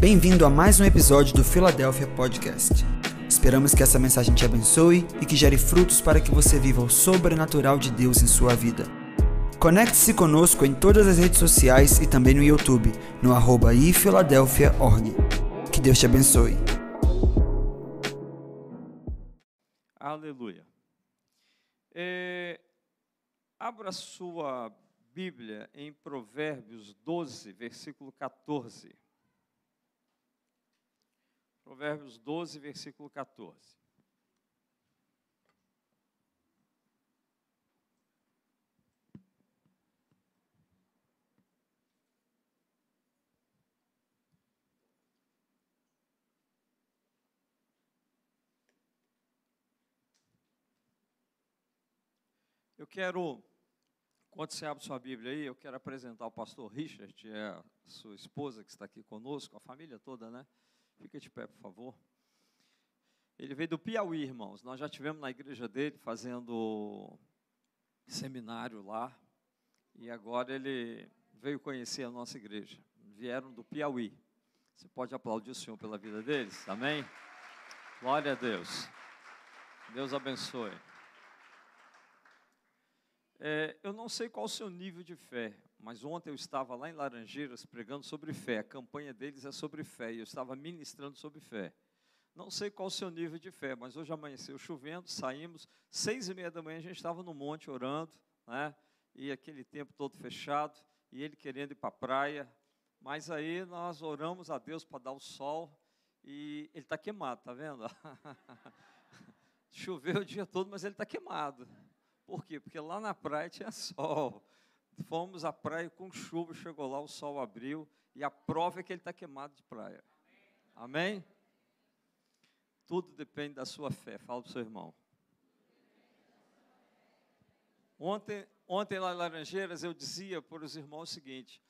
Bem-vindo a mais um episódio do Philadelphia Podcast. Esperamos que essa mensagem te abençoe e que gere frutos para que você viva o sobrenatural de Deus em sua vida. Conecte-se conosco em todas as redes sociais e também no YouTube, no arroba ifiladelphia.org. Que Deus te abençoe. Aleluia. É, abra sua Bíblia em Provérbios 12, versículo 14. Provérbios 12, versículo 14. Eu quero, quando você abre sua Bíblia aí, eu quero apresentar o pastor Richard, é a sua esposa que está aqui conosco, a família toda, né? Fica de pé, por favor. Ele veio do Piauí, irmãos. Nós já tivemos na igreja dele fazendo seminário lá. E agora ele veio conhecer a nossa igreja. Vieram do Piauí. Você pode aplaudir o Senhor pela vida deles? Amém? Glória a Deus. Deus abençoe. É, eu não sei qual o seu nível de fé, mas ontem eu estava lá em Laranjeiras pregando sobre fé. A campanha deles é sobre fé e eu estava ministrando sobre fé. Não sei qual o seu nível de fé, mas hoje amanheceu chovendo, saímos, seis e meia da manhã a gente estava no monte orando, né? E aquele tempo todo fechado, e ele querendo ir para a praia. Mas aí nós oramos a Deus para dar o sol, e ele está queimado, tá vendo? Choveu o dia todo, mas ele está queimado. Por quê? Porque lá na praia tinha sol. Fomos à praia com chuva, chegou lá, o sol abriu, e a prova é que ele está queimado de praia. Amém? Tudo depende da sua fé. Fala para o seu irmão. Ontem, ontem lá em Laranjeiras eu dizia para os irmãos o seguinte: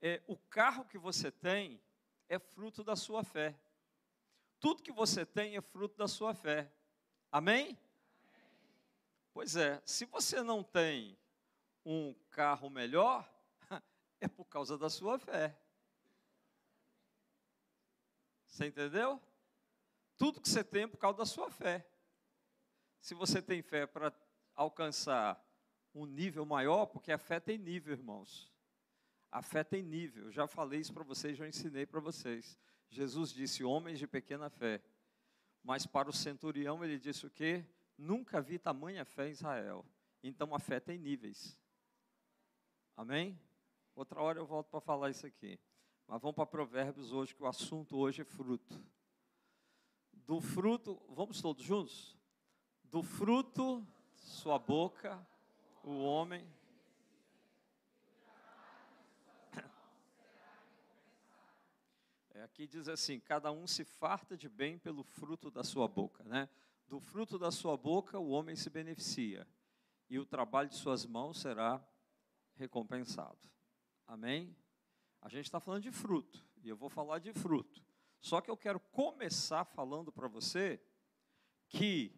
é, o carro que você tem é fruto da sua fé. Tudo que você tem é fruto da sua fé. Amém? Pois é, se você não tem um carro melhor, é por causa da sua fé. Você entendeu? Tudo que você tem é por causa da sua fé. Se você tem fé para alcançar um nível maior, porque a fé tem nível, irmãos. A fé tem nível. Eu já falei isso para vocês, já ensinei para vocês. Jesus disse: homens de pequena fé. Mas para o centurião ele disse o quê? Nunca vi tamanha fé em Israel. Então a fé tem níveis. Amém? Outra hora eu volto para falar isso aqui. Mas vamos para Provérbios hoje, que o assunto hoje é fruto. Do fruto, vamos todos juntos? Do fruto, sua boca, o homem. É, aqui diz assim: cada um se farta de bem pelo fruto da sua boca, né? Do fruto da sua boca o homem se beneficia, e o trabalho de suas mãos será recompensado. Amém? A gente está falando de fruto, e eu vou falar de fruto. Só que eu quero começar falando para você que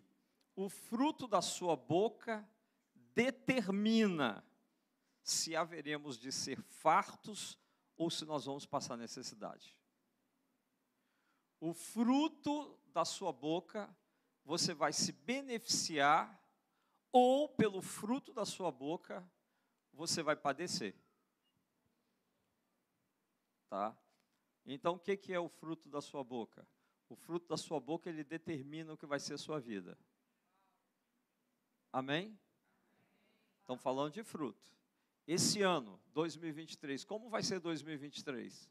o fruto da sua boca determina se haveremos de ser fartos ou se nós vamos passar necessidade. O fruto da sua boca você vai se beneficiar, ou pelo fruto da sua boca, você vai padecer. Tá? Então, o que, é o fruto da sua boca? O fruto da sua boca, ele determina o que vai ser a sua vida. Amém? Estão falando de fruto. Esse ano, 2023, como vai ser 2023?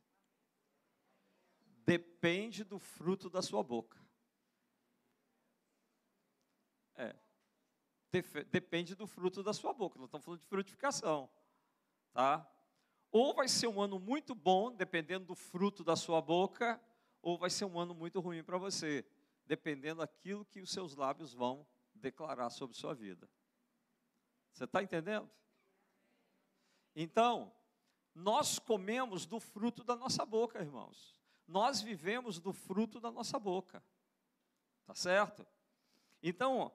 Depende do fruto da sua boca. É. Depende do fruto da sua boca. Nós estamos falando de frutificação. Tá? Ou vai ser um ano muito bom, dependendo do fruto da sua boca, ou vai ser um ano muito ruim para você, dependendo daquilo que os seus lábios vão declarar sobre sua vida. Você está entendendo? Então, nós comemos do fruto da nossa boca, irmãos. Nós vivemos do fruto da nossa boca. Tá certo? Então,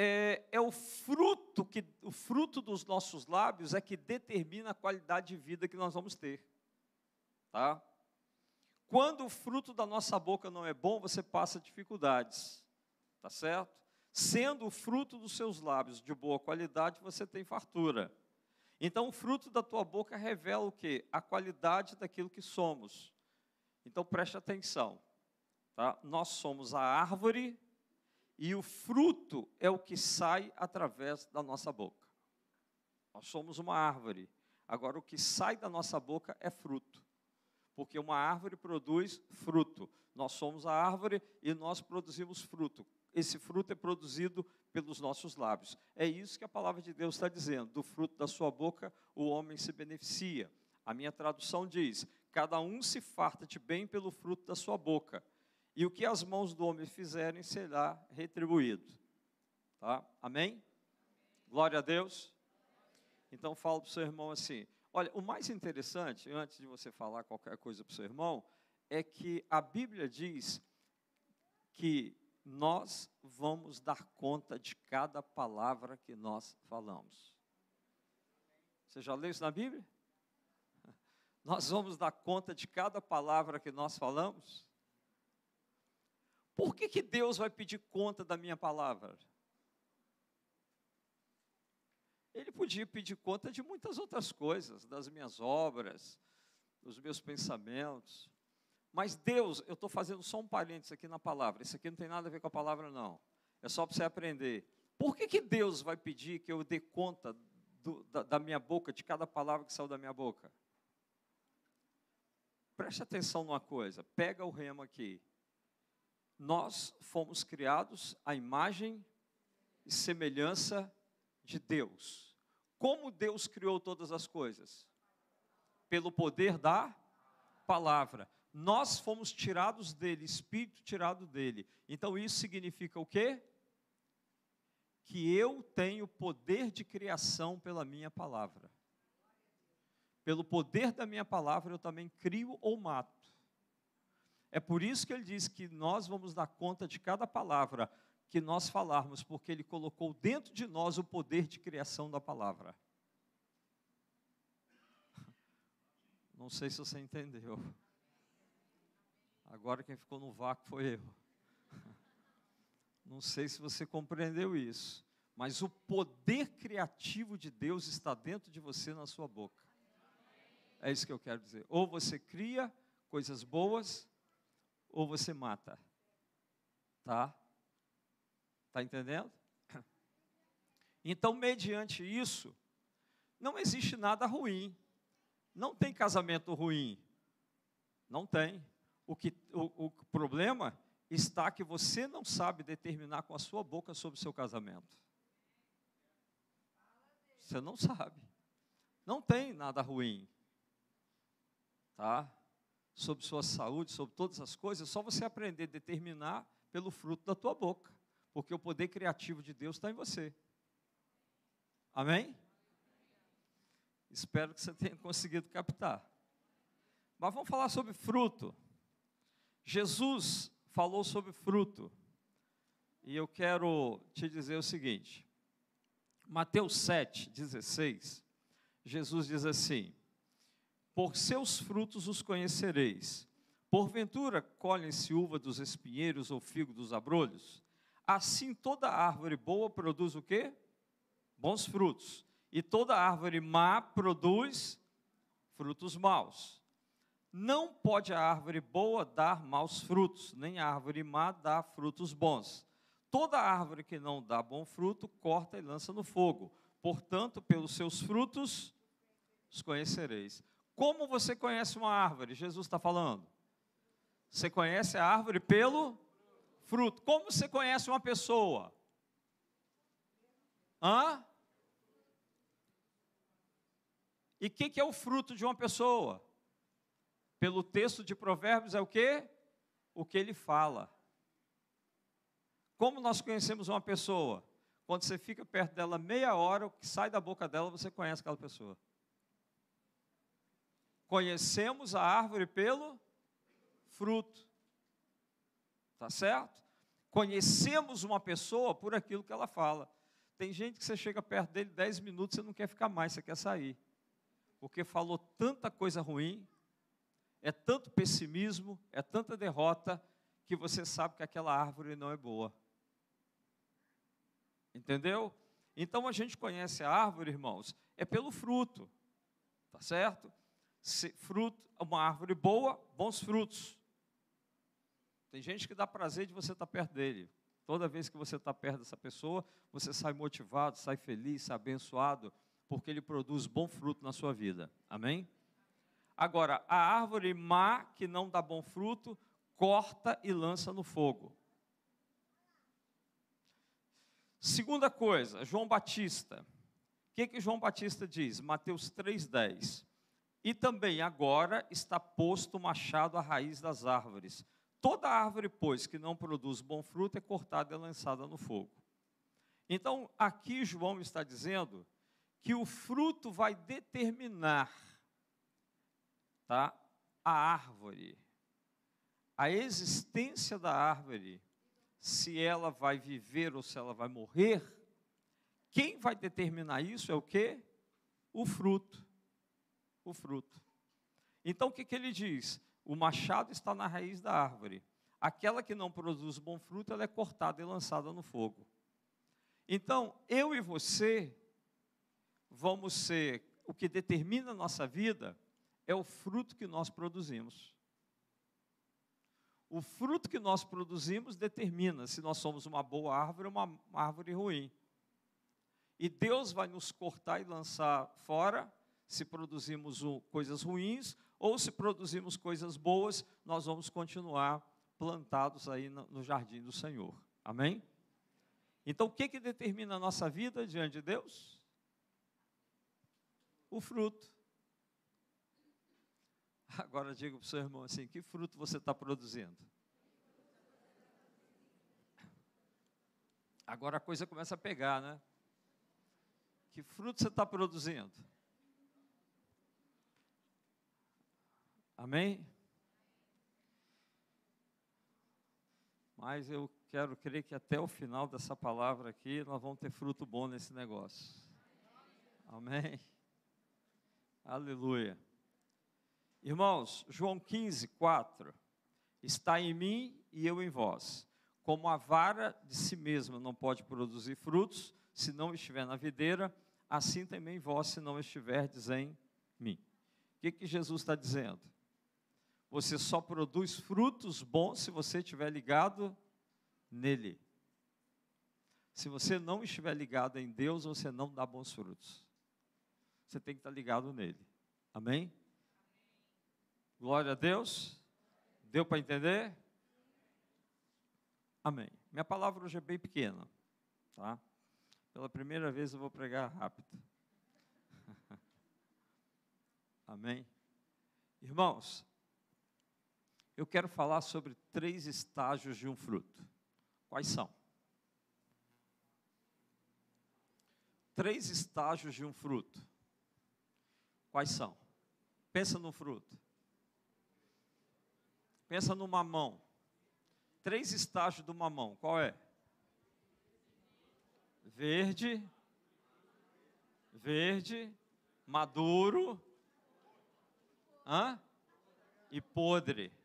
é, é, o fruto que o fruto dos nossos lábios é que determina a qualidade de vida que nós vamos ter, tá? Quando o fruto da nossa boca não é bom, você passa dificuldades, tá certo? Sendo o fruto dos seus lábios de boa qualidade, você tem fartura. Então, o fruto da tua boca revela o que? A qualidade daquilo que somos. Então, preste atenção. Tá? Nós somos a árvore e o fruto é o que sai através da nossa boca. Nós somos uma árvore. Agora, o que sai da nossa boca é fruto. Porque uma árvore produz fruto. Nós somos a árvore e nós produzimos fruto. Esse fruto é produzido pelos nossos lábios. É isso que a palavra de Deus está dizendo. Do fruto da sua boca o homem se beneficia. A minha tradução diz: cada um se farta de bem pelo fruto da sua boca. E o que as mãos do homem fizerem será retribuído. Tá? Amém? Glória a Deus. Então falo para o seu irmão assim: olha, o mais interessante, antes de você falar qualquer coisa para o seu irmão, é que a Bíblia diz que nós vamos dar conta de cada palavra que nós falamos. Você já leu isso na Bíblia? Nós vamos dar conta de cada palavra que nós falamos? Por que, que Deus vai pedir conta da minha palavra? Ele podia pedir conta de muitas outras coisas, das minhas obras, dos meus pensamentos. Mas Deus, eu estou fazendo só um parênteses aqui na palavra. Isso aqui não tem nada a ver com a palavra, não. É só para você aprender. Por que, que Deus vai pedir que eu dê conta do, da, da minha boca, de cada palavra que saiu da minha boca? Preste atenção numa coisa. Pega o remo aqui. Nós fomos criados à imagem e semelhança de Deus. Como Deus criou todas as coisas? Pelo poder da palavra nós fomos tirados dele, espírito tirado dele. Então isso significa o quê? Que eu tenho poder de criação pela minha palavra. Pelo poder da minha palavra eu também crio ou mato. É por isso que ele diz que nós vamos dar conta de cada palavra que nós falarmos, porque ele colocou dentro de nós o poder de criação da palavra. Não sei se você entendeu. Agora quem ficou no vácuo foi eu. Não sei se você compreendeu isso, mas o poder criativo de Deus está dentro de você, na sua boca. É isso que eu quero dizer. Ou você cria coisas boas, ou você mata. Tá? Tá entendendo? Então, mediante isso, não existe nada ruim. Não tem casamento ruim. Não tem. O, que, o, o problema está que você não sabe determinar com a sua boca sobre o seu casamento. Você não sabe. Não tem nada ruim. Tá? Sobre sua saúde, sobre todas as coisas, é só você aprender a determinar pelo fruto da tua boca. Porque o poder criativo de Deus está em você. Amém? Espero que você tenha conseguido captar. Mas vamos falar sobre fruto. Jesus falou sobre fruto. E eu quero te dizer o seguinte. Mateus 7, 16. Jesus diz assim: Por seus frutos os conhecereis. Porventura colhem-se uva dos espinheiros ou figo dos abrolhos? Assim toda árvore boa produz o quê? Bons frutos. E toda árvore má produz frutos maus. Não pode a árvore boa dar maus frutos, nem a árvore má dar frutos bons. Toda árvore que não dá bom fruto, corta e lança no fogo. Portanto, pelos seus frutos os conhecereis. Como você conhece uma árvore? Jesus está falando. Você conhece a árvore pelo fruto. Como você conhece uma pessoa? Hã? E o que, que é o fruto de uma pessoa? pelo texto de Provérbios é o que? O que ele fala. Como nós conhecemos uma pessoa? Quando você fica perto dela meia hora, o que sai da boca dela, você conhece aquela pessoa. Conhecemos a árvore pelo fruto. Tá certo? Conhecemos uma pessoa por aquilo que ela fala. Tem gente que você chega perto dele dez minutos, você não quer ficar mais, você quer sair. Porque falou tanta coisa ruim, é tanto pessimismo, é tanta derrota, que você sabe que aquela árvore não é boa. Entendeu? Então a gente conhece a árvore, irmãos, é pelo fruto. Tá certo? Fruto, uma árvore boa, bons frutos. Tem gente que dá prazer de você estar perto dele. Toda vez que você está perto dessa pessoa, você sai motivado, sai feliz, sai abençoado, porque ele produz bom fruto na sua vida. Amém? Agora, a árvore má que não dá bom fruto, corta e lança no fogo. Segunda coisa, João Batista. O que, que João Batista diz? Mateus 3,10. E também agora está posto o machado à raiz das árvores. Toda árvore, pois, que não produz bom fruto é cortada e lançada no fogo. Então, aqui João está dizendo que o fruto vai determinar tá, a árvore, a existência da árvore, se ela vai viver ou se ela vai morrer. Quem vai determinar isso é o que? O fruto. O fruto. Então, o que, que ele diz? O machado está na raiz da árvore. Aquela que não produz bom fruto, ela é cortada e lançada no fogo. Então, eu e você vamos ser o que determina a nossa vida é o fruto que nós produzimos. O fruto que nós produzimos determina se nós somos uma boa árvore ou uma, árvore ruim. E Deus vai nos cortar e lançar fora se produzimos coisas ruins ou se produzimos coisas boas, nós vamos continuar plantados aí no jardim do Senhor. Amém? Então, o que, que determina a nossa vida diante de Deus? O fruto. Agora diga para o seu irmão assim: que fruto você está produzindo? Agora a coisa começa a pegar, né? Que fruto você está produzindo? Amém? Mas eu quero crer que até o final dessa palavra aqui nós vamos ter fruto bom nesse negócio. Amém? Aleluia. Irmãos, João 15, 4. Está em mim e eu em vós. Como a vara de si mesma não pode produzir frutos se não estiver na videira, assim também vós se não estiverdes em mim. O que, que Jesus está dizendo? Você só produz frutos bons se você estiver ligado nele. Se você não estiver ligado em Deus, você não dá bons frutos. Você tem que estar ligado nele. Amém? Glória a Deus. Deu para entender? Amém. Minha palavra hoje é bem pequena, tá? Pela primeira vez eu vou pregar rápido. Amém. Irmãos, eu quero falar sobre três estágios de um fruto. Quais são? Três estágios de um fruto. Quais são? Pensa no fruto. Pensa no mamão. Três estágios do mamão. Qual é? Verde, verde, maduro, hã? e podre.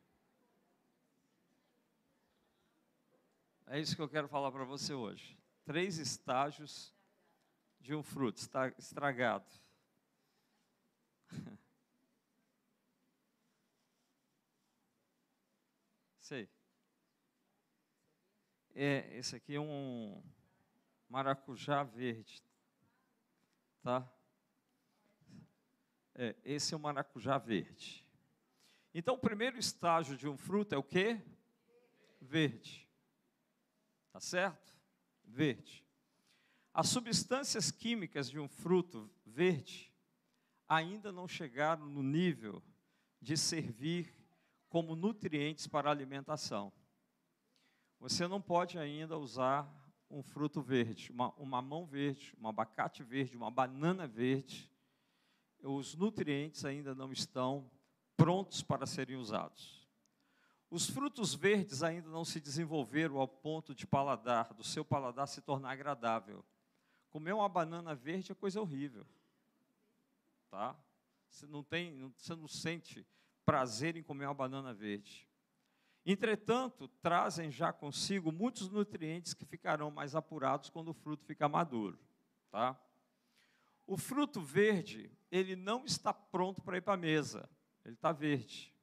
É isso que eu quero falar para você hoje. Três estágios de um fruto está estragado. Sei. É, esse aqui é um maracujá verde. Tá? É, esse é o maracujá verde. Então, o primeiro estágio de um fruto é o quê? Verde. Tá certo? Verde. As substâncias químicas de um fruto verde ainda não chegaram no nível de servir como nutrientes para a alimentação. Você não pode ainda usar um fruto verde, uma, um mamão verde, um abacate verde, uma banana verde. Os nutrientes ainda não estão prontos para serem usados. Os frutos verdes ainda não se desenvolveram ao ponto de paladar, do seu paladar se tornar agradável. Comer uma banana verde é coisa horrível. Tá? Você não tem, você não sente prazer em comer uma banana verde. Entretanto, trazem já consigo muitos nutrientes que ficarão mais apurados quando o fruto ficar maduro, tá? O fruto verde, ele não está pronto para ir para a mesa. Ele está verde,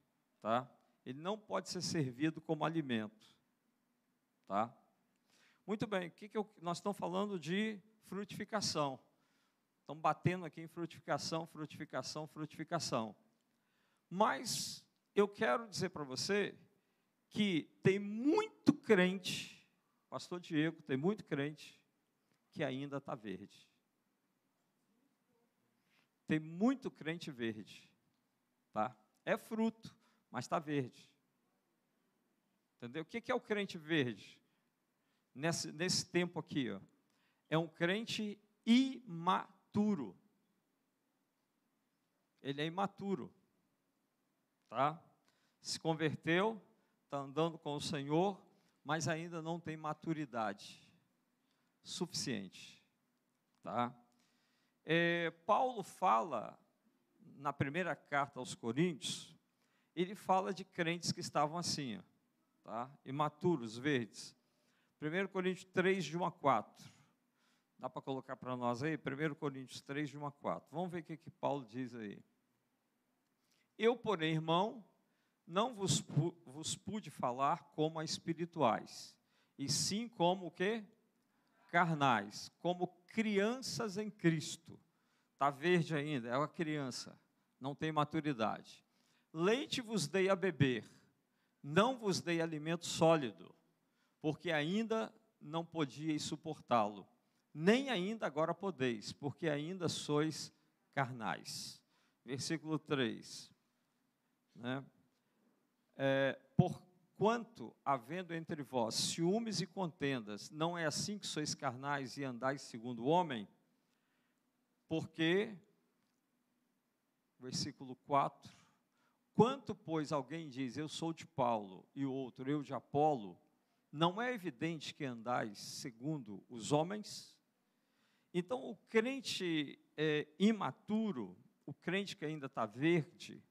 tá? Ele não pode ser servido como alimento, tá? Muito bem, o que, que eu, nós estamos falando de frutificação. Estamos batendo aqui em frutificação, frutificação, frutificação. Mas eu quero dizer para você que tem muito crente, pastor Diego, tem muito crente que ainda está verde. Tem muito crente verde, tá? É fruto, mas está verde. Entendeu? O que é o crente verde? Nesse, nesse tempo aqui, ó. É um crente imaturo. Ele é imaturo, tá? Se converteu, está andando com o Senhor, mas ainda não tem maturidade suficiente, tá? É, Paulo fala, na primeira carta aos Coríntios, ele fala de crentes que estavam assim, ó, tá? imaturos, verdes. 1 Coríntios 3, de 1 a 4. Dá para colocar para nós aí? 1 Coríntios 3, de 1 a 4. Vamos ver o que, que Paulo diz aí. Eu, porém, irmão, não vos, vos pude falar como a espirituais, e sim como o quê? carnais, como crianças em Cristo. Está verde ainda, é uma criança, não tem maturidade. Leite vos dei a beber, não vos dei alimento sólido, porque ainda não podíeis suportá-lo, nem ainda agora podeis, porque ainda sois carnais. Versículo 3. Né? É, por, Quanto, havendo entre vós ciúmes e contendas, não é assim que sois carnais e andais segundo o homem? Porque, versículo 4, quanto, pois, alguém diz, eu sou de Paulo, e o outro, eu de Apolo, não é evidente que andais segundo os homens? Então, o crente é, imaturo, o crente que ainda está verde,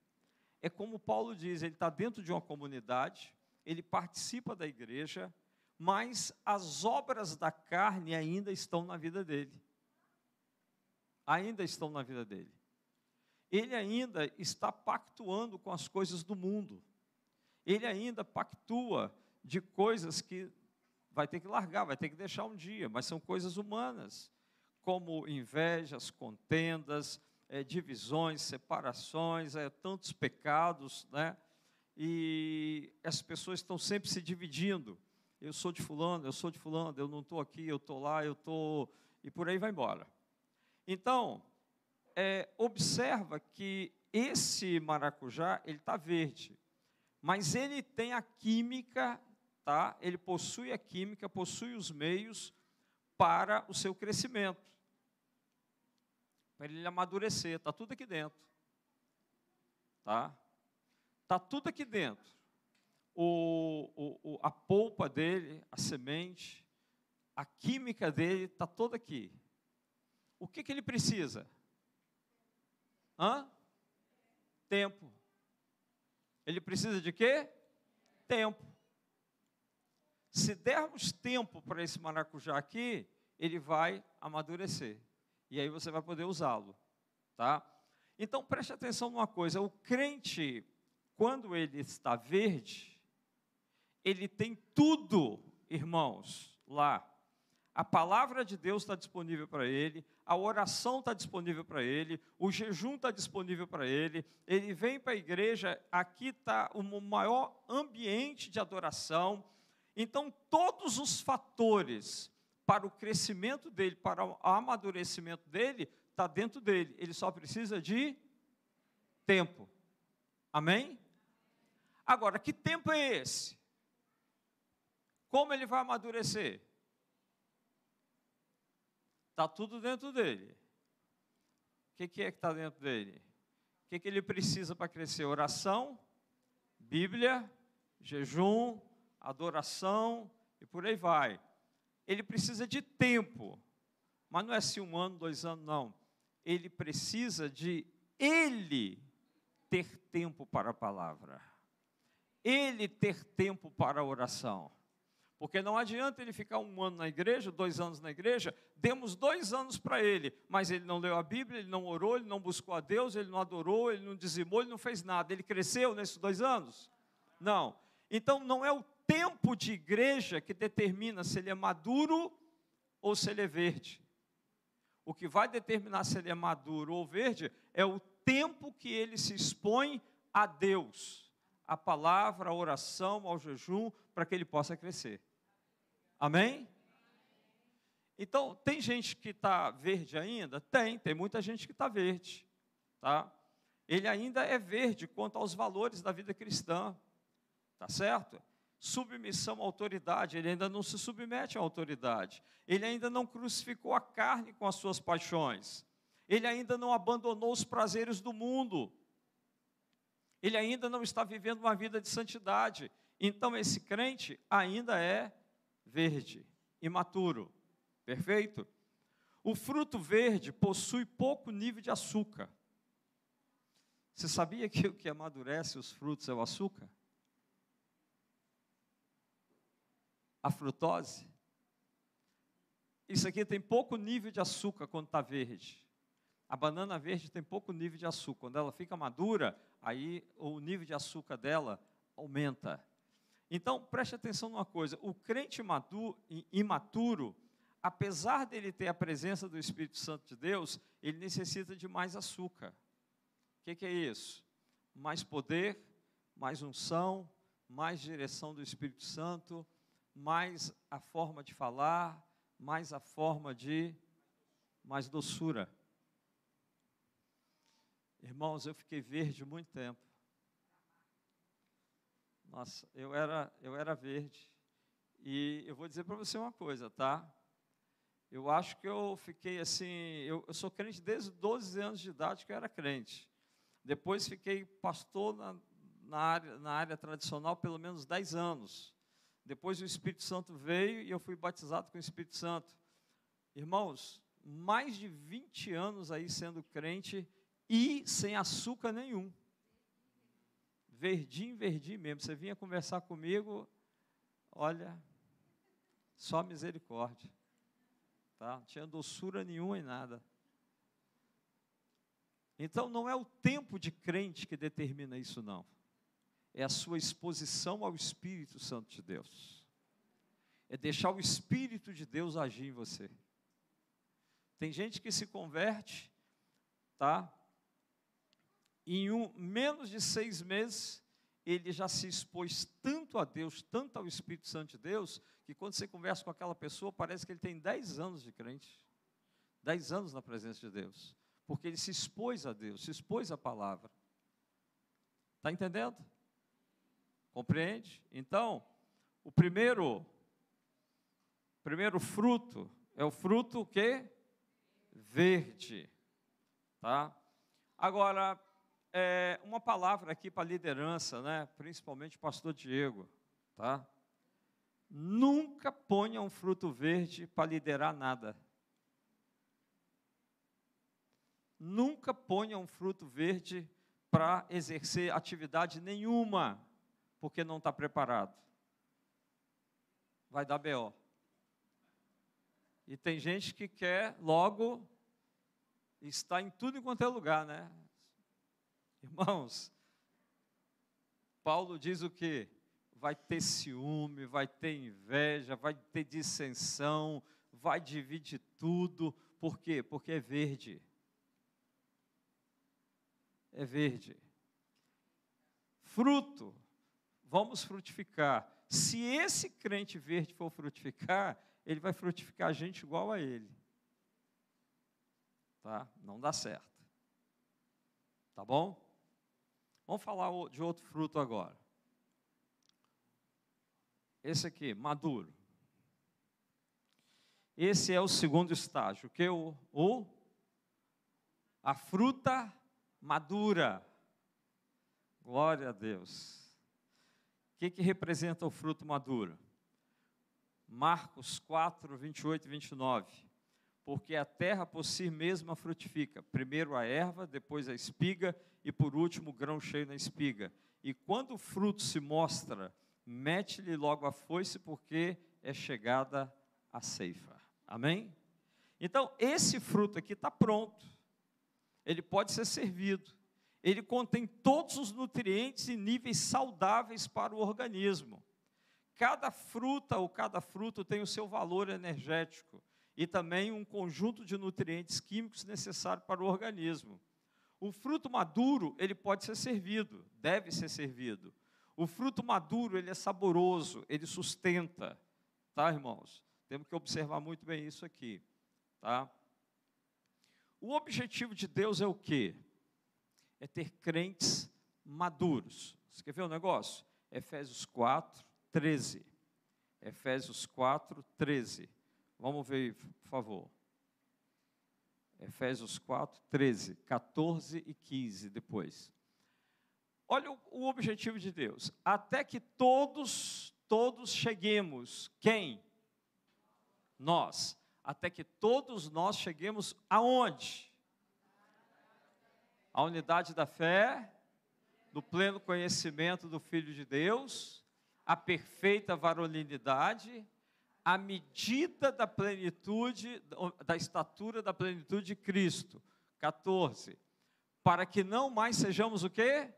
é como Paulo diz, ele está dentro de uma comunidade, ele participa da igreja, mas as obras da carne ainda estão na vida dele. Ainda estão na vida dele. Ele ainda está pactuando com as coisas do mundo. Ele ainda pactua de coisas que vai ter que largar, vai ter que deixar um dia, mas são coisas humanas, como invejas, contendas, é, divisões, separações, é, tantos pecados, né? e as pessoas estão sempre se dividindo. Eu sou de fulano, eu sou de fulano, eu não estou aqui, eu estou lá, eu estou. E por aí vai embora. Então, é, observa que esse maracujá, ele está verde, mas ele tem a química, tá? ele possui a química, possui os meios para o seu crescimento, para ele amadurecer, está tudo aqui dentro. Tá? Está tudo aqui dentro. O, o, o, a polpa dele, a semente, a química dele está toda aqui. O que, que ele precisa? Hã? Tempo. Ele precisa de quê? Tempo. Se dermos tempo para esse maracujá aqui, ele vai amadurecer. E aí você vai poder usá-lo. Tá? Então preste atenção numa coisa: o crente quando ele está verde, ele tem tudo, irmãos, lá. A palavra de Deus está disponível para ele, a oração está disponível para ele, o jejum está disponível para ele, ele vem para a igreja, aqui está o maior ambiente de adoração. Então, todos os fatores para o crescimento dele, para o amadurecimento dele, está dentro dele. Ele só precisa de tempo. Amém? Agora, que tempo é esse? Como ele vai amadurecer? Está tudo dentro dele. O que, que é que está dentro dele? O que, que ele precisa para crescer? Oração, Bíblia, jejum, adoração e por aí vai. Ele precisa de tempo, mas não é assim um ano, dois anos, não. Ele precisa de ele ter tempo para a palavra, ele ter tempo para a oração. Porque não adianta ele ficar um ano na igreja, dois anos na igreja, demos dois anos para ele, mas ele não leu a Bíblia, ele não orou, ele não buscou a Deus, ele não adorou, ele não dizimou, ele não fez nada. Ele cresceu nesses dois anos? Não. Então não é o tempo de igreja que determina se ele é maduro ou se ele é verde. O que vai determinar se ele é maduro ou verde é o tempo que ele se expõe a Deus, a palavra, a oração, ao jejum, para que ele possa crescer. Amém? Então, tem gente que está verde ainda? Tem, tem muita gente que está verde. Tá? Ele ainda é verde quanto aos valores da vida cristã. Tá certo? Submissão à autoridade, ele ainda não se submete à autoridade. Ele ainda não crucificou a carne com as suas paixões. Ele ainda não abandonou os prazeres do mundo. Ele ainda não está vivendo uma vida de santidade. Então, esse crente ainda é verde, imaturo. Perfeito? O fruto verde possui pouco nível de açúcar. Você sabia que o que amadurece os frutos é o açúcar? A frutose? Isso aqui tem pouco nível de açúcar quando está verde. A banana verde tem pouco nível de açúcar. Quando ela fica madura, aí o nível de açúcar dela aumenta. Então, preste atenção numa coisa: o crente maduro, imaturo, apesar dele ter a presença do Espírito Santo de Deus, ele necessita de mais açúcar. O que, que é isso? Mais poder, mais unção, mais direção do Espírito Santo, mais a forma de falar, mais a forma de. mais doçura. Irmãos, eu fiquei verde muito tempo. Nossa, eu era, eu era verde. E eu vou dizer para você uma coisa, tá? Eu acho que eu fiquei assim. Eu, eu, sou crente desde 12 anos de idade que eu era crente. Depois fiquei pastor na, na, área, na área tradicional pelo menos 10 anos. Depois o Espírito Santo veio e eu fui batizado com o Espírito Santo. Irmãos, mais de 20 anos aí sendo crente e sem açúcar nenhum verdinho, verdinho mesmo. Você vinha conversar comigo, olha, só misericórdia. Tá? Não tinha doçura nenhuma em nada. Então não é o tempo de crente que determina isso, não. É a sua exposição ao Espírito Santo de Deus. É deixar o Espírito de Deus agir em você. Tem gente que se converte, tá? Em um, menos de seis meses, ele já se expôs tanto a Deus, tanto ao Espírito Santo de Deus, que quando você conversa com aquela pessoa, parece que ele tem dez anos de crente, dez anos na presença de Deus, porque ele se expôs a Deus, se expôs à palavra. Está entendendo? Compreende? Então, o primeiro, primeiro fruto é o fruto que verde, tá? Agora, é, uma palavra aqui para liderança, né? principalmente pastor Diego. Tá? Nunca ponha um fruto verde para liderar nada. Nunca ponha um fruto verde para exercer atividade nenhuma, porque não está preparado. Vai dar BO. E tem gente que quer logo estar em tudo enquanto é lugar, né? Irmãos, Paulo diz o que? Vai ter ciúme, vai ter inveja, vai ter dissensão, vai dividir tudo. Por quê? Porque é verde. É verde. Fruto, vamos frutificar. Se esse crente verde for frutificar, ele vai frutificar a gente igual a ele. Tá? Não dá certo. Tá bom? Vamos falar de outro fruto agora. Esse aqui, maduro. Esse é o segundo estágio, que é o, o a fruta madura. Glória a Deus. O que, que representa o fruto maduro? Marcos 4, 28 e 29. Porque a terra por si mesma frutifica. Primeiro a erva, depois a espiga e por último o grão cheio na espiga. E quando o fruto se mostra, mete-lhe logo a foice, porque é chegada a ceifa. Amém? Então, esse fruto aqui está pronto. Ele pode ser servido. Ele contém todos os nutrientes e níveis saudáveis para o organismo. Cada fruta ou cada fruto tem o seu valor energético e também um conjunto de nutrientes químicos necessários para o organismo. O fruto maduro, ele pode ser servido, deve ser servido. O fruto maduro, ele é saboroso, ele sustenta, tá, irmãos? Temos que observar muito bem isso aqui, tá? O objetivo de Deus é o quê? É ter crentes maduros. Você quer ver o um negócio? Efésios 4, 13. Efésios 4, 13. Vamos ver, por favor. Efésios 4, 13, 14 e 15 depois. Olha o, objetivo de Deus. Até que todos, todos cheguemos. Quem? Nós. Até que todos nós cheguemos aonde? A unidade da fé, do pleno conhecimento do Filho de Deus, a perfeita varonilidade, a medida da plenitude, da estatura da plenitude de Cristo. 14. Para que não mais sejamos o quê?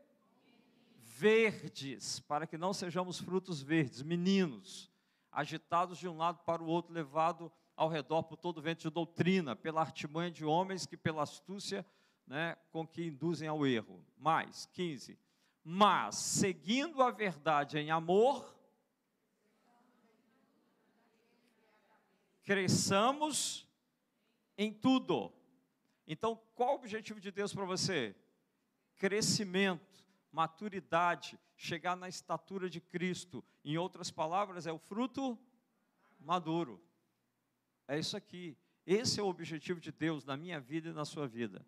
Verdes, para que não sejamos frutos verdes, meninos, agitados de um lado para o outro, levado ao redor por todo vento de doutrina, pela artimanha de homens que pela astúcia, né, com que induzem ao erro. Mais, 15. Mas, seguindo a verdade em amor, cresçamos em tudo. Então, qual o objetivo de Deus para você? Crescimento, maturidade, chegar na estatura de Cristo. Em outras palavras, é o fruto maduro. É isso aqui. Esse é o objetivo de Deus na minha vida e na sua vida.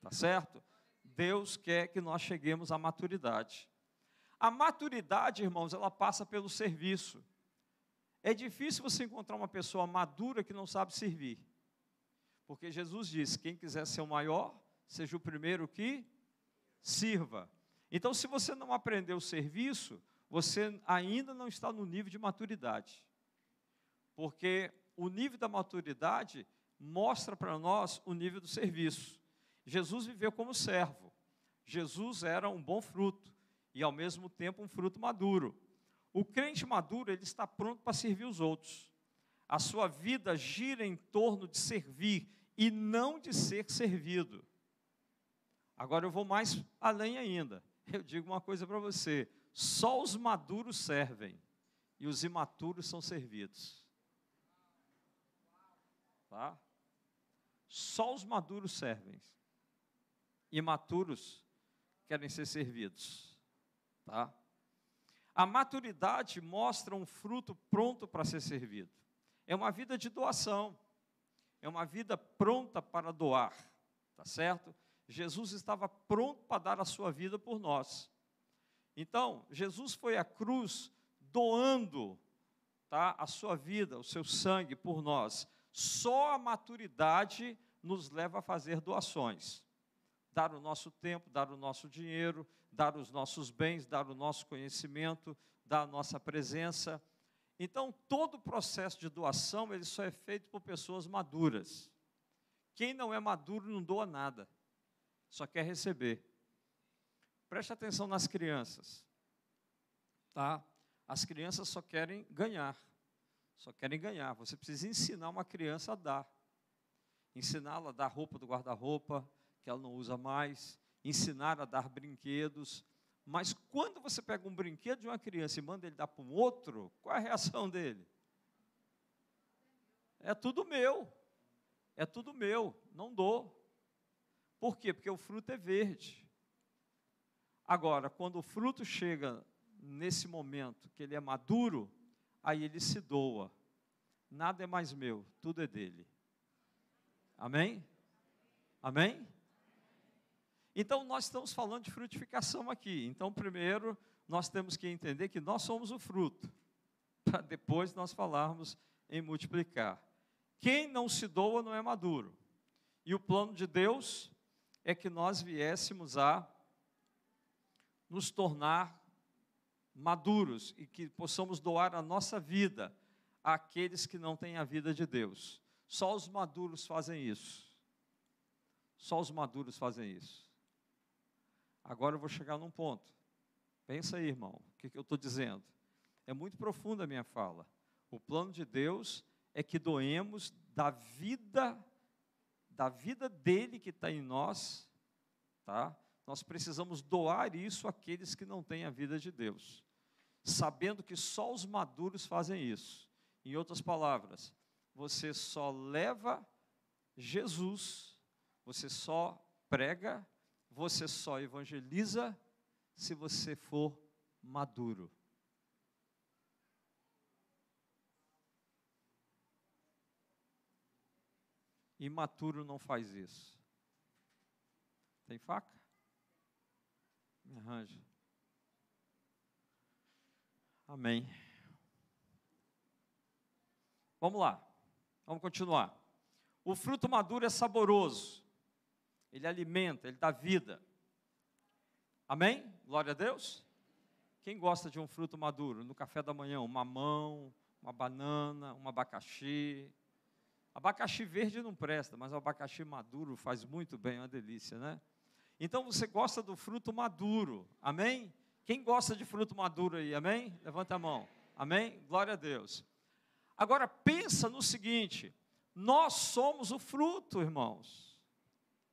Tá certo? Deus quer que nós cheguemos à maturidade. A maturidade, irmãos, ela passa pelo serviço. É difícil você encontrar uma pessoa madura que não sabe servir. Porque Jesus disse: quem quiser ser o maior, seja o primeiro que sirva. Então, se você não aprendeu o serviço, você ainda não está no nível de maturidade. Porque o nível da maturidade mostra para nós o nível do serviço. Jesus viveu como servo. Jesus era um bom fruto e, ao mesmo tempo, um fruto maduro. O crente maduro, ele está pronto para servir os outros. A sua vida gira em torno de servir e não de ser servido. Agora eu vou mais além ainda. Eu digo uma coisa para você: só os maduros servem e os imaturos são servidos. Tá? Só os maduros servem. Imaturos querem ser servidos. Tá? A maturidade mostra um fruto pronto para ser servido. É uma vida de doação. É uma vida pronta para doar. Tá certo? Jesus estava pronto para dar a sua vida por nós. Então, Jesus foi à cruz doando tá, a sua vida, o seu sangue por nós. Só a maturidade nos leva a fazer doações. Dar o nosso tempo, dar o nosso dinheiro, dar os nossos bens, dar o nosso conhecimento, dar a nossa presença. Então, todo o processo de doação, ele só é feito por pessoas maduras. Quem não é maduro não doa nada, só quer receber. Preste atenção nas crianças. Tá? As crianças só querem ganhar. Só querem ganhar. Você precisa ensinar uma criança a dar. Ensiná-la a dar roupa do guarda-roupa, que ela não usa mais, ensinar a dar brinquedos. Mas quando você pega um brinquedo de uma criança e manda ele dar para um outro, qual é a reação dele? É tudo meu. É tudo meu, não dou. Por quê? Porque o fruto é verde. Agora, quando o fruto chega nesse momento que ele é maduro, aí ele se doa. Nada é mais meu, tudo é dele. Amém? Amém? Então, nós estamos falando de frutificação aqui. Então, primeiro, nós temos que entender que nós somos o fruto, para depois nós falarmos em multiplicar. Quem não se doa não é maduro. E o plano de Deus é que nós viéssemos a nos tornar maduros e que possamos doar a nossa vida àqueles que não têm a vida de Deus. Só os maduros fazem isso. Só os maduros fazem isso. Agora eu vou chegar num ponto. Pensa aí, irmão, o que, que eu estou dizendo? É muito profunda a minha fala. O plano de Deus é que doemos da vida, da vida dele que está em nós, tá? Nós precisamos doar isso àqueles que não têm a vida de Deus, sabendo que só os maduros fazem isso. Em outras palavras, você só leva Jesus, você só prega, você só evangeliza se você for maduro. Imaturo não faz isso. Tem faca? Me arranja. Amém. Vamos lá. Vamos continuar. O fruto maduro é saboroso. Ele alimenta, ele dá vida. Amém? Glória a Deus. Quem gosta de um fruto maduro? No café da manhã, um mamão, uma banana, um abacaxi, Abacaxi verde não presta, mas o abacaxi maduro faz muito bem, é uma delícia, né? Então você gosta do fruto maduro, amém? Quem gosta de fruto maduro aí, amém? Levanta a mão, amém? Glória a Deus. Agora pensa no seguinte: nós somos o fruto, irmãos.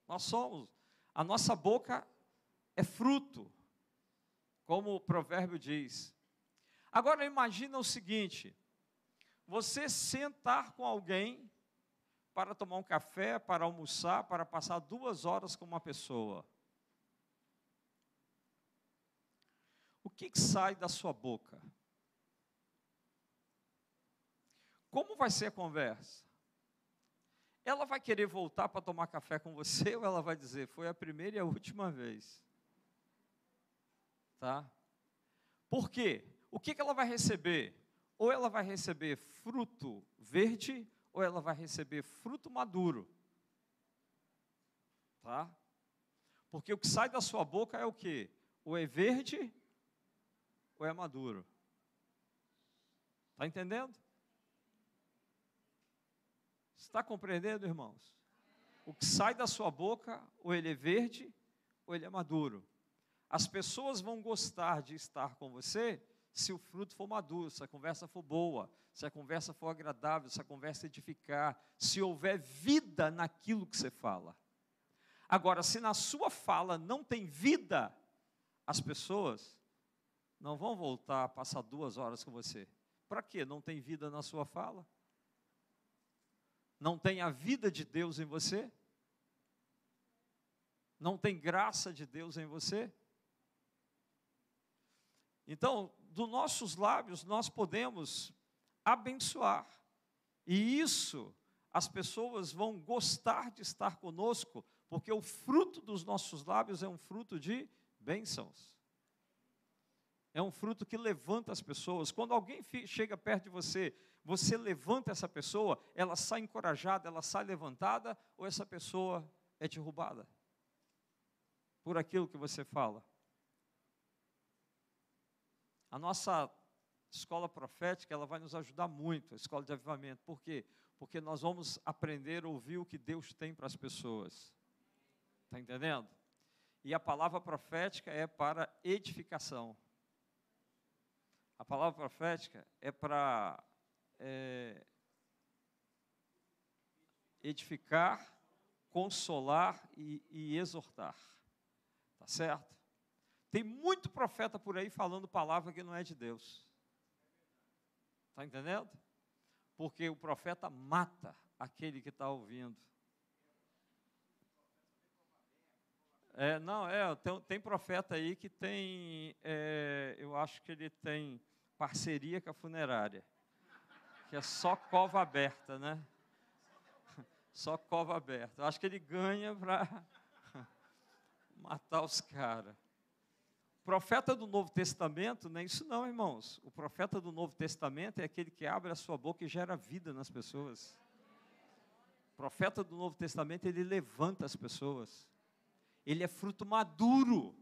Nós somos. A nossa boca é fruto, como o provérbio diz. Agora imagina o seguinte: você sentar com alguém para tomar um café, para almoçar, para passar duas horas com uma pessoa. O que, que sai da sua boca? Como vai ser a conversa? Ela vai querer voltar para tomar café com você ou ela vai dizer, foi a primeira e a última vez? Tá? Por quê? O que, ela vai receber? Ou ela vai receber fruto verde ou ela vai receber fruto maduro. Tá? Porque o que sai da sua boca é o que? Ou é verde ou é maduro. Está entendendo? Está compreendendo, irmãos? O que sai da sua boca, ou ele é verde, ou ele é maduro. As pessoas vão gostar de estar com você se o fruto for maduro, se a conversa for boa, se a conversa for agradável, se a conversa edificar, se houver vida naquilo que você fala. Agora, se na sua fala não tem vida, as pessoas não vão voltar a passar duas horas com você. Para quê? Não tem vida na sua fala? Não tem a vida de Deus em você? Não tem graça de Deus em você? Então, dos nossos lábios nós podemos abençoar. E isso as pessoas vão gostar de estar conosco, porque o fruto dos nossos lábios é um fruto de bênçãos. É um fruto que levanta as pessoas. Quando alguém chega perto de você, você levanta essa pessoa, ela sai encorajada, ela sai levantada, ou essa pessoa é derrubada por aquilo que você fala. A nossa escola profética, ela vai nos ajudar muito, a escola de avivamento. Por quê? Porque nós vamos aprender a ouvir o que Deus tem para as pessoas. Está entendendo? E a palavra profética é para edificação. A palavra profética é para é, edificar, consolar e, e exortar. Tá certo? Tem muito profeta por aí falando palavra que não é de Deus. Está entendendo? Porque o profeta mata aquele que está ouvindo. É, não, é, tem, tem, profeta aí que tem, é, eu acho que ele tem parceria com a funerária, que é só cova aberta, né? Só cova aberta. Eu acho que ele ganha para matar os caras profeta do Novo Testamento não é isso não, irmãos. O profeta do Novo Testamento é aquele que abre a sua boca e gera vida nas pessoas. profeta do Novo Testamento, ele levanta as pessoas. Ele é fruto maduro.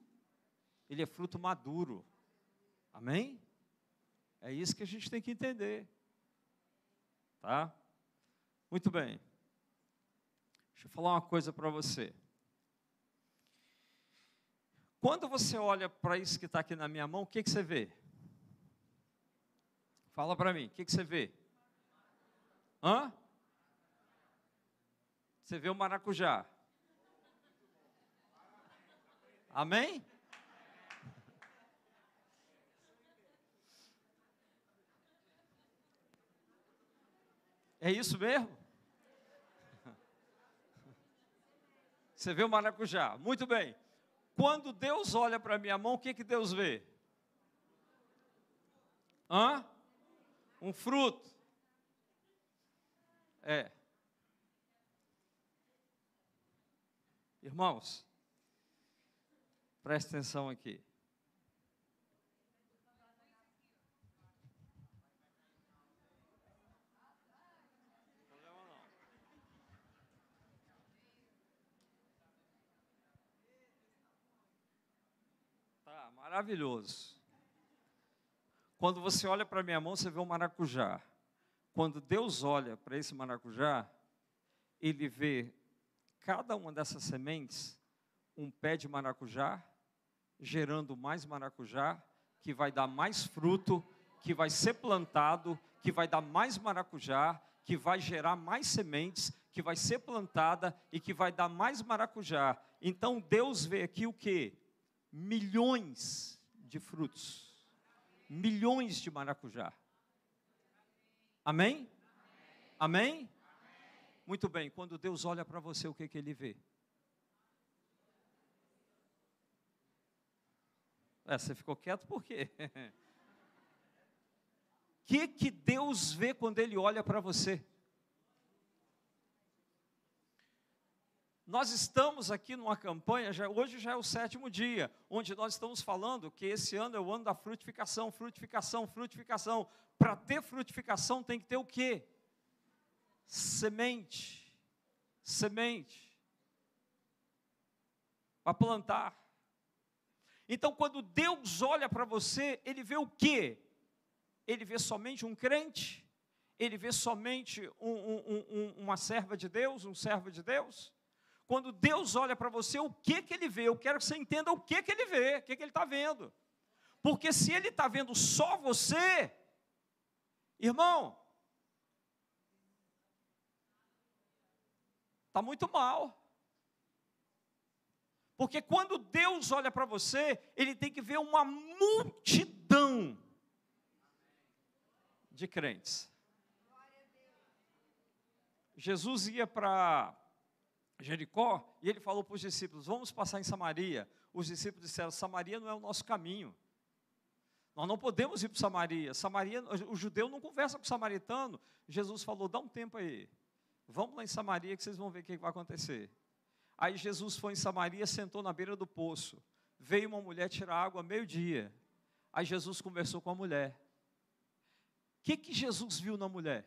Ele é fruto maduro. Amém? É isso que a gente tem que entender. Tá? Muito bem. Deixa eu falar uma coisa para você. Quando você olha para isso que está aqui na minha mão, o que, que você vê? Fala para mim, o que, que você vê? Hã? Você vê o maracujá. Amém? É isso mesmo? Você vê o maracujá. Muito bem. Quando Deus olha para a minha mão, o que, que Deus vê? Hã? Um fruto. É. Irmãos, preste atenção aqui. Tá, maravilhoso. Quando você olha para minha mão, você vê um maracujá. Quando Deus olha para esse maracujá, ele vê cada uma dessas sementes um pé de maracujá, gerando mais maracujá, que vai dar mais fruto, que vai ser plantado, que vai dar mais maracujá, que vai gerar mais sementes, que vai ser plantada e que vai dar mais maracujá. Então Deus vê aqui o que? Milhões de frutos. Milhões de maracujá. Amém? Amém? Muito bem, quando Deus olha para você, o que, que ele vê? É, você ficou quieto por quê? O que, que Deus vê quando Ele olha para você? Nós estamos aqui numa campanha, já, hoje já é o sétimo dia, onde nós estamos falando que esse ano é o ano da frutificação, frutificação, frutificação. Para ter frutificação tem que ter o quê? semente, semente, para plantar. Então, quando Deus olha para você, Ele vê o quê? Ele vê somente um crente? Ele vê somente um, um, um, uma serva de Deus, um servo de Deus? Quando Deus olha para você, o que, que Ele vê? Eu quero que você entenda o que, que Ele vê, o que, que Ele está vendo. Porque se Ele está vendo só você, irmão, Está muito mal. Porque quando Deus olha para você, Ele tem que ver uma multidão de crentes. Jesus ia para Jericó e ele falou para os discípulos: Vamos passar em Samaria. Os discípulos disseram: Samaria não é o nosso caminho. Nós não podemos ir para Samaria. Samaria, o judeu não conversa com o samaritano. Jesus falou: Dá um tempo aí. Vamos lá em Samaria que vocês vão ver o que vai acontecer. Aí Jesus foi em Samaria, sentou na beira do poço. Veio uma mulher tirar água meio-dia. Aí Jesus conversou com a mulher. O que, que Jesus viu na mulher?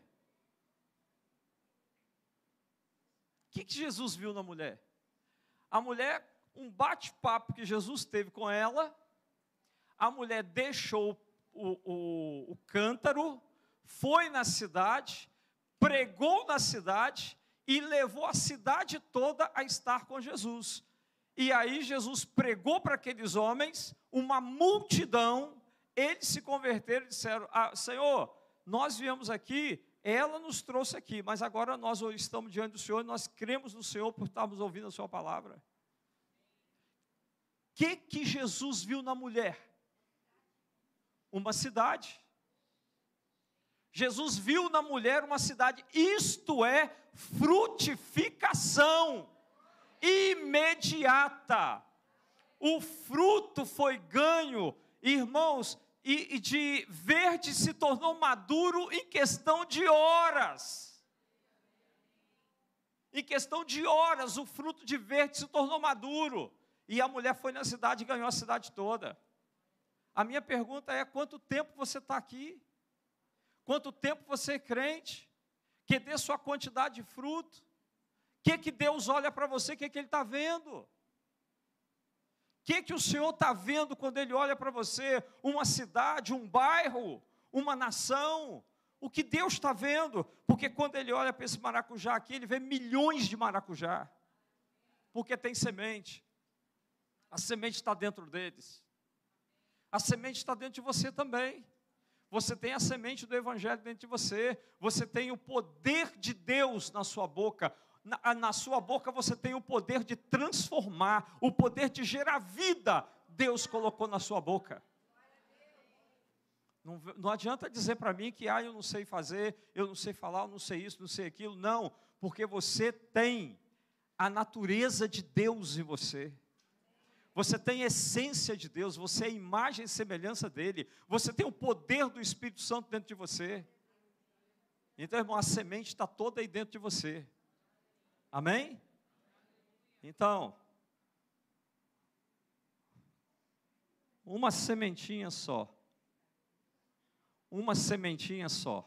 O que, que Jesus viu na mulher? A mulher, um bate-papo que Jesus teve com ela, a mulher deixou o, o, o cântaro, foi na cidade, pregou na cidade e levou a cidade toda a estar com Jesus. E aí Jesus pregou para aqueles homens, uma multidão, eles se converteram e disseram: ah, Senhor, nós viemos aqui, ela nos trouxe aqui, mas agora nós estamos diante do Senhor, nós cremos no Senhor por estarmos ouvindo a Sua palavra. O que, que Jesus viu na mulher? Uma cidade. Jesus viu na mulher uma cidade, isto é frutificação imediata. O fruto foi ganho, irmãos, e, e de verde se tornou maduro em questão de horas. Em questão de horas, o fruto de verde se tornou maduro. E a mulher foi na cidade e ganhou a cidade toda. A minha pergunta é: quanto tempo você está aqui? Quanto tempo você é crente, que dê sua quantidade de fruto. que, que Deus olha para você? O que, que Ele está vendo? Que, que o Senhor está vendo quando Ele olha para você? Uma cidade, um bairro, uma nação? O que Deus está vendo? Porque quando Ele olha para esse maracujá aqui, Ele vê milhões de maracujá. Porque tem semente. A semente está dentro deles. A semente está dentro de você também. Você tem a semente do Evangelho dentro de você. Você tem o poder de Deus na sua boca. Na, na, sua boca você tem o poder de transformar, o poder de gerar vida. Deus colocou na sua boca. Não, não adianta dizer para mim que ah, eu não sei fazer, eu não sei falar, eu não sei isso, não sei aquilo. Não, porque você tem a natureza de Deus em você. Você tem a essência de Deus, você é a imagem e semelhança dele, você tem o poder do Espírito Santo dentro de você. Então, irmão, a semente está toda aí dentro de você. Amém? Então, uma sementinha só. Uma sementinha só.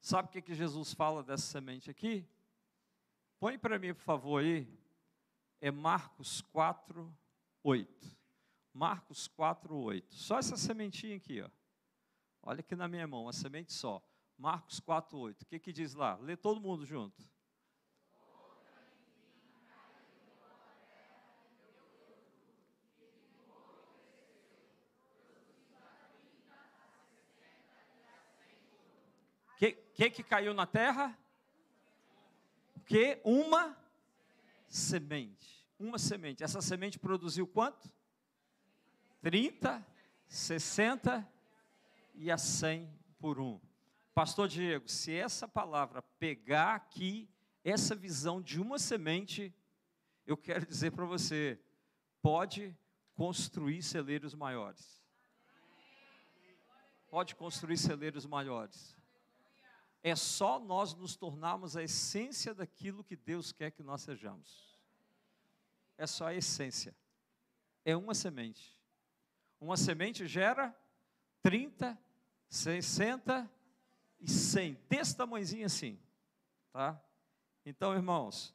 Sabe o que, que Jesus fala dessa semente aqui? Põe para mim, por favor, aí. É Marcos 4, 8. Marcos 4, 8. Só essa sementinha aqui, ó. Olha aqui na minha mão, uma semente só. Marcos 4, 8. O que, que diz lá? Lê todo mundo junto. O que, que, caiu na terra? Que uma semente uma semente. Essa semente produziu quanto? 30, 60 e a 100 por um. Pastor Diego, se essa palavra pegar aqui, essa visão de uma semente, eu quero dizer para você, pode construir celeiros maiores. Pode construir celeiros maiores. É só nós nos tornarmos a essência daquilo que Deus quer que nós sejamos é só a essência. É uma semente. Uma semente gera 30, 60 e 100. Desse tamanhozinho assim. Tá? Então, irmãos,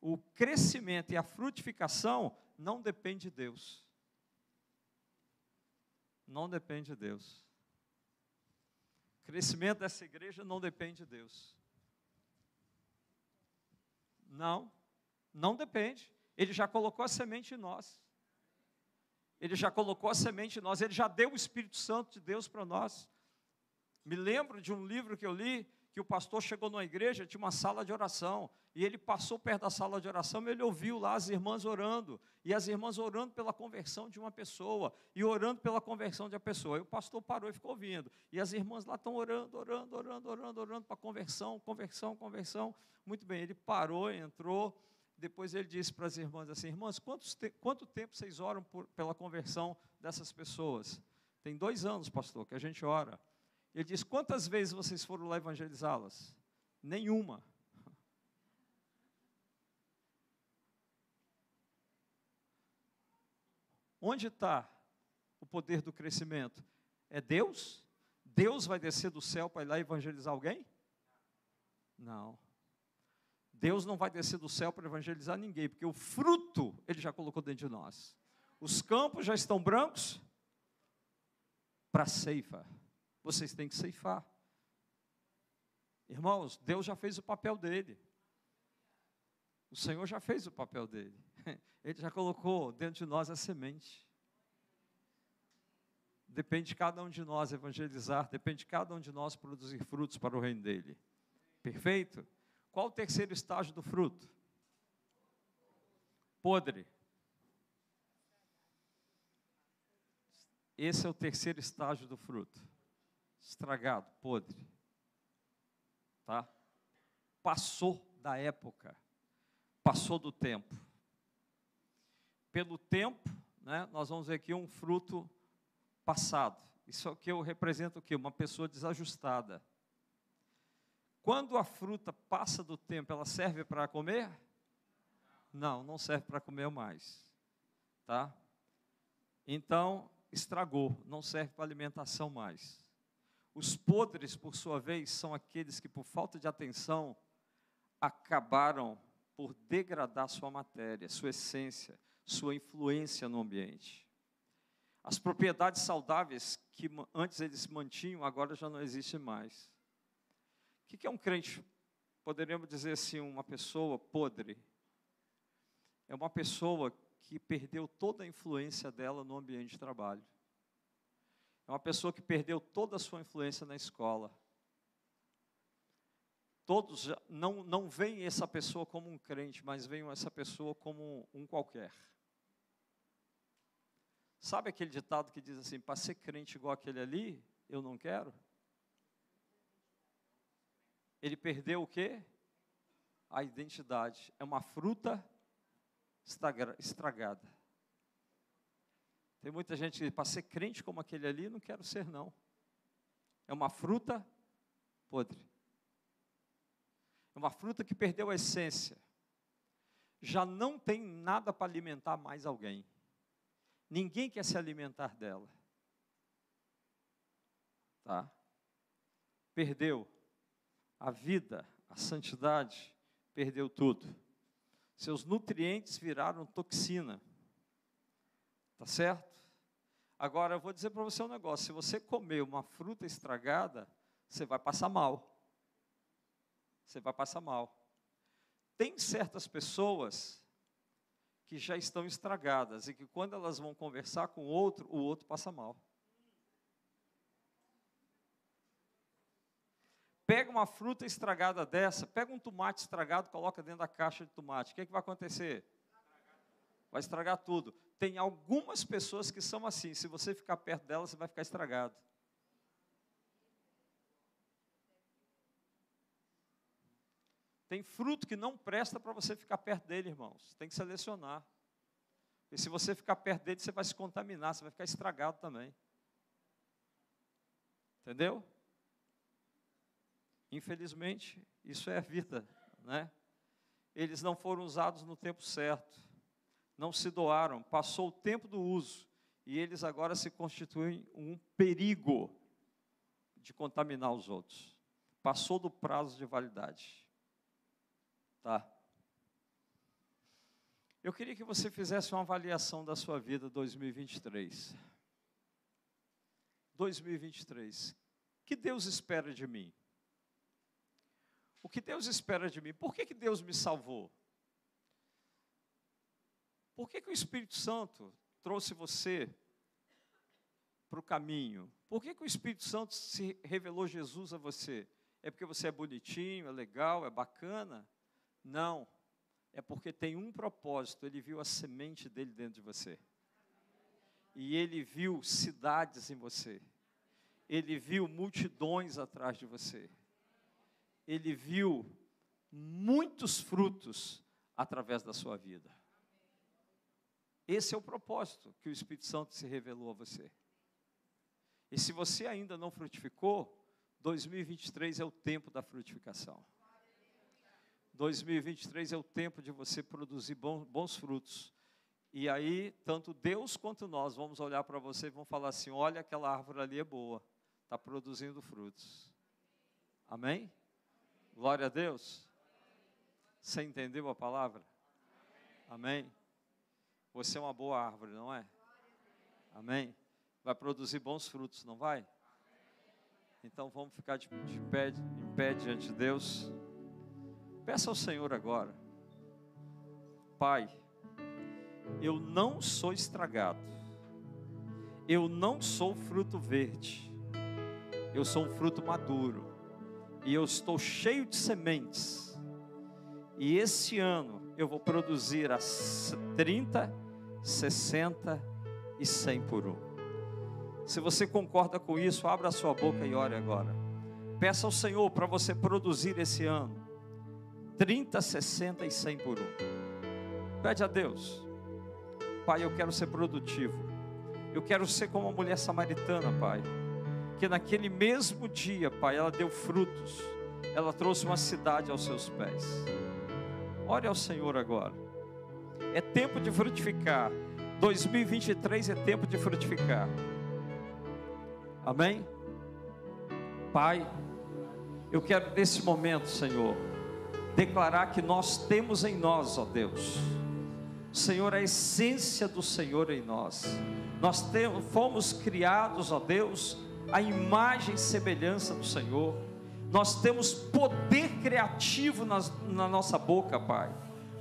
o crescimento e a frutificação não depende de Deus. Não depende de Deus. Crescimento dessa igreja não depende de Deus. Não, não depende. Ele já colocou a semente em nós. Ele já colocou a semente em nós, ele já deu o Espírito Santo de Deus para nós. Me lembro de um livro que eu li, que o pastor chegou numa igreja, tinha uma sala de oração, e ele passou perto da sala de oração, e ele ouviu lá as irmãs orando, e as irmãs orando pela conversão de uma pessoa, e orando pela conversão de uma pessoa. E o pastor parou e ficou ouvindo, e as irmãs lá estão orando, orando, orando, orando, orando para conversão, conversão, conversão. Muito bem, ele parou, entrou, depois ele disse para as irmãs assim: Irmãs, te quanto tempo vocês oram por, pela conversão dessas pessoas? Tem dois anos, pastor, que a gente ora. Ele disse: Quantas vezes vocês foram lá evangelizá-las? Nenhuma. Onde está o poder do crescimento? É Deus? Deus vai descer do céu para ir lá evangelizar alguém? Não. Deus não vai descer do céu para evangelizar ninguém, porque o fruto ele já colocou dentro de nós. Os campos já estão brancos para ceifa. Vocês têm que ceifar. Irmãos, Deus já fez o papel dele. O Senhor já fez o papel dele. Ele já colocou dentro de nós a semente. Depende de cada um de nós evangelizar, depende de cada um de nós produzir frutos para o reino dele. Perfeito? Qual o terceiro estágio do fruto? Podre. Esse é o terceiro estágio do fruto. Estragado, podre. Tá? Passou da época. Passou do tempo. Pelo tempo, né, nós vamos ver aqui um fruto passado. Isso aqui eu represento o quê? Uma pessoa desajustada quando a fruta passa do tempo, ela serve para comer? Não, não serve para comer mais. Tá? Então, estragou, não serve para alimentação mais. Os podres, por sua vez, são aqueles que, por falta de atenção, acabaram por degradar sua matéria, sua essência, sua influência no ambiente. As propriedades saudáveis que antes eles mantinham, agora já não existem mais. O que é um crente? Poderíamos dizer assim, uma pessoa podre. É uma pessoa que perdeu toda a influência dela no ambiente de trabalho. É uma pessoa que perdeu toda a sua influência na escola. Todos não, não veem essa pessoa como um crente, mas veem essa pessoa como um qualquer. Sabe aquele ditado que diz assim: para ser crente igual aquele ali, eu não quero? Ele perdeu o quê? A identidade. É uma fruta estragada. Tem muita gente que, para ser crente como aquele ali, não quero ser, não. É uma fruta podre. É uma fruta que perdeu a essência. Já não tem nada para alimentar mais alguém. Ninguém quer se alimentar dela. Tá? Perdeu a vida, a santidade, perdeu tudo. Seus nutrientes viraram toxina. Tá certo? Agora eu vou dizer para você um negócio: se você comer uma fruta estragada, você vai passar mal. Você vai passar mal. Tem certas pessoas que já estão estragadas e que quando elas vão conversar com o outro, o outro passa mal. Pega uma fruta estragada dessa, pega um tomate estragado, coloca dentro da caixa de tomate. O que, é que vai acontecer? Vai estragar tudo. Tem algumas pessoas que são assim, se você ficar perto delas, você vai ficar estragado. Tem fruto que não presta para você ficar perto dele, irmãos. Tem que selecionar. E se você ficar perto dele, você vai se contaminar, você vai ficar estragado também. Entendeu? Infelizmente, isso é a vida, né? Eles não foram usados no tempo certo. Não se doaram, passou o tempo do uso e eles agora se constituem um perigo de contaminar os outros. Passou do prazo de validade. Tá. Eu queria que você fizesse uma avaliação da sua vida 2023. 2023. O que Deus espera de mim? O que Deus espera de mim? Por que, que Deus me salvou? Por que, que o Espírito Santo trouxe você para o caminho? Por que, que o Espírito Santo se revelou Jesus a você? É porque você é bonitinho, é legal, é bacana? Não, é porque tem um propósito, ele viu a semente dele dentro de você. E ele viu cidades em você. Ele viu multidões atrás de você. Ele viu muitos frutos através da sua vida. Esse é o propósito que o Espírito Santo se revelou a você. E se você ainda não frutificou, 2023 é o tempo da frutificação. 2023 é o tempo de você produzir bons, frutos. E aí, tanto Deus quanto nós vamos olhar para você e vamos falar assim: olha, aquela árvore ali é boa, está produzindo frutos. Amém? Glória a Deus. Você entendeu a palavra? Amém? Você é uma boa árvore, não é? Amém? Vai produzir bons frutos, não vai? Então vamos ficar de, de pé, em pé diante de Deus. Peça ao Senhor agora, Pai, eu não sou estragado, eu não sou fruto verde, eu sou um fruto maduro, e eu estou cheio de sementes, e esse ano eu vou produzir as 30, 60 e 100 por um. Se você concorda com isso, abra sua boca e ore agora. Peça ao Senhor para você produzir esse ano 30, 60 e 100 por um. Pede a Deus, Pai, eu quero ser produtivo. Eu quero ser como a mulher samaritana, Pai, que naquele mesmo dia, Pai, ela deu frutos, ela trouxe uma cidade aos seus pés. Ore ao Senhor agora. É tempo de frutificar. 2023 é tempo de frutificar. Amém? Pai, eu quero nesse momento, Senhor, declarar que nós temos em nós, ó Deus, Senhor, a essência do Senhor em nós. Nós temos, fomos criados, ó Deus, a imagem e semelhança do Senhor. Nós temos poder criativo nas, na nossa boca, Pai.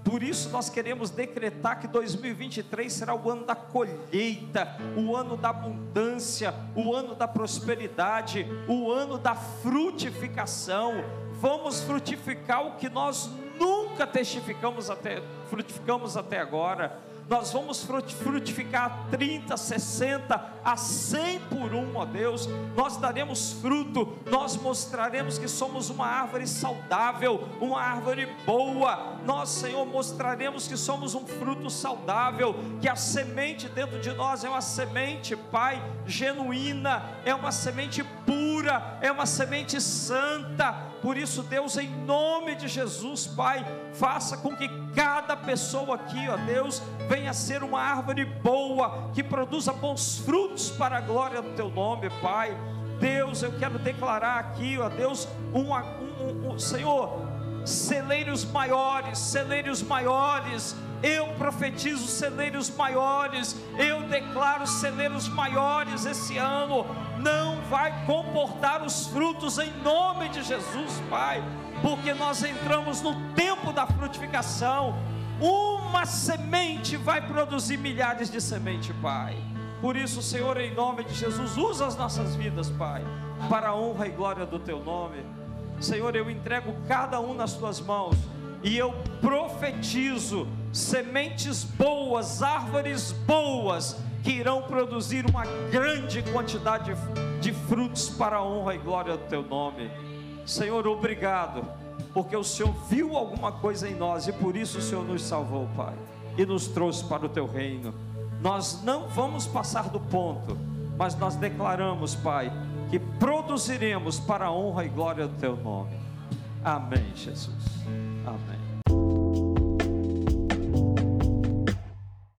Por isso nós queremos decretar que 2023 será o ano da colheita, o ano da abundância, o ano da prosperidade, o ano da frutificação. Vamos frutificar o que nós nunca testificamos até frutificamos até agora nós vamos frutificar 30, 60, a 100 por um, ó Deus. Nós daremos fruto, nós mostraremos que somos uma árvore saudável, uma árvore boa. Nós, Senhor, mostraremos que somos um fruto saudável, que a semente dentro de nós é uma semente, Pai, genuína, é uma semente pura, é uma semente santa. Por isso, Deus, em nome de Jesus, Pai, faça com que cada pessoa aqui, ó Deus, venha ser uma árvore boa, que produza bons frutos para a glória do teu nome, Pai. Deus, eu quero declarar aqui, ó Deus, um, um, um, Senhor, celeiros maiores, celeiros maiores. Eu profetizo celeiros maiores, eu declaro celeiros maiores esse ano. Não vai comportar os frutos em nome de Jesus, Pai, porque nós entramos no tempo da frutificação uma semente vai produzir milhares de sementes, Pai. Por isso, Senhor, em nome de Jesus, usa as nossas vidas, Pai, para a honra e glória do Teu nome. Senhor, eu entrego cada um nas Tuas mãos e eu profetizo sementes boas, árvores boas, que irão produzir uma grande quantidade de frutos para a honra e glória do Teu nome. Senhor, obrigado porque o Senhor viu alguma coisa em nós e por isso o Senhor nos salvou, Pai, e nos trouxe para o teu reino. Nós não vamos passar do ponto, mas nós declaramos, Pai, que produziremos para a honra e glória do teu nome. Amém, Jesus. Amém.